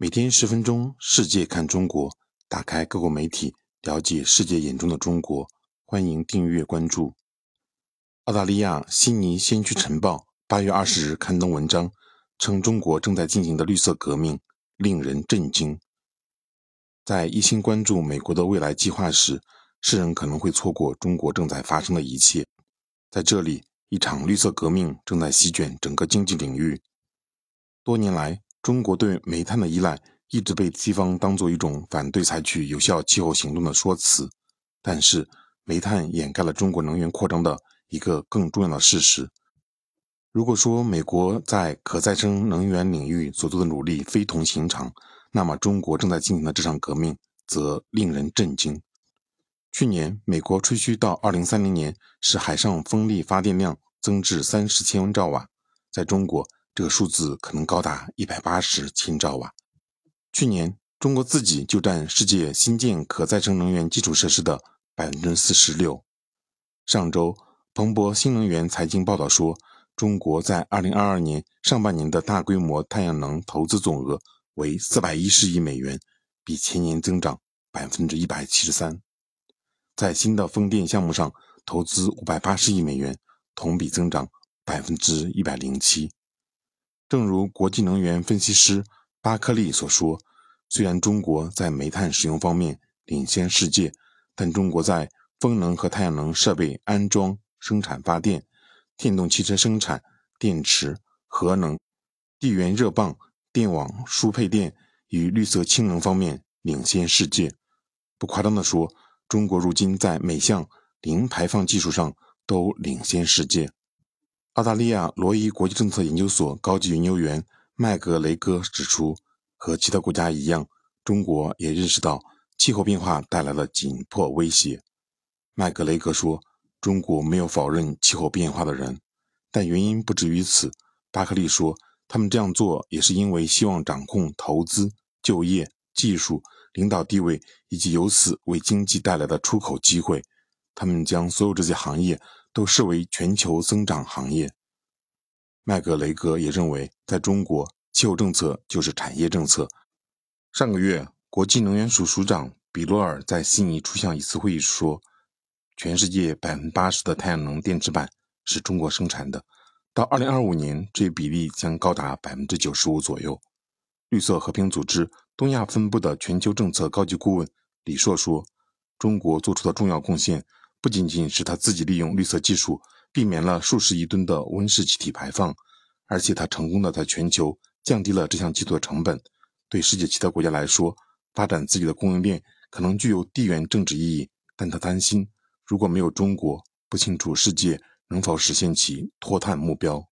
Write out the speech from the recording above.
每天十分钟，世界看中国，打开各国媒体，了解世界眼中的中国。欢迎订阅关注。澳大利亚悉尼先驱晨报八月二十日刊登文章，称中国正在进行的绿色革命令人震惊。在一心关注美国的未来计划时，世人可能会错过中国正在发生的一切。在这里，一场绿色革命正在席卷整个经济领域。多年来，中国对煤炭的依赖一直被西方当作一种反对采取有效气候行动的说辞，但是煤炭掩盖了中国能源扩张的一个更重要的事实。如果说美国在可再生能源领域所做的努力非同寻常，那么中国正在进行的这场革命则令人震惊。去年，美国吹嘘到2030年使海上风力发电量增至30千兆瓦，在中国。这个数字可能高达一百八十千兆瓦。去年，中国自己就占世界新建可再生能源基础设施的百分之四十六。上周，彭博新能源财经报道说，中国在二零二二年上半年的大规模太阳能投资总额为四百一十亿美元，比前年增长百分之一百七十三。在新的风电项目上投资五百八十亿美元，同比增长百分之一百零七。正如国际能源分析师巴克利所说，虽然中国在煤炭使用方面领先世界，但中国在风能和太阳能设备安装、生产发电、电动汽车生产、电池、核能、地缘热泵、电网输配电与绿色氢能方面领先世界。不夸张地说，中国如今在每项零排放技术上都领先世界。澳大利亚罗伊国际政策研究所高级研究员麦格雷戈指出，和其他国家一样，中国也认识到气候变化带来了紧迫威胁。麦格雷戈说：“中国没有否认气候变化的人，但原因不止于此。”巴克利说：“他们这样做也是因为希望掌控投资、就业、技术、领导地位，以及由此为经济带来的出口机会。他们将所有这些行业。”都视为全球增长行业。麦格雷格也认为，在中国，气候政策就是产业政策。上个月，国际能源署署长比罗尔在悉尼出席一次会议时说：“全世界百分之八十的太阳能电池板是中国生产的，到二零二五年，这一比例将高达百分之九十五左右。”绿色和平组织东亚分部的全球政策高级顾问李硕说：“中国做出的重要贡献。”不仅仅是他自己利用绿色技术避免了数十亿吨的温室气体排放，而且他成功的在全球降低了这项技术的成本。对世界其他国家来说，发展自己的供应链可能具有地缘政治意义，但他担心如果没有中国，不清楚世界能否实现其脱碳目标。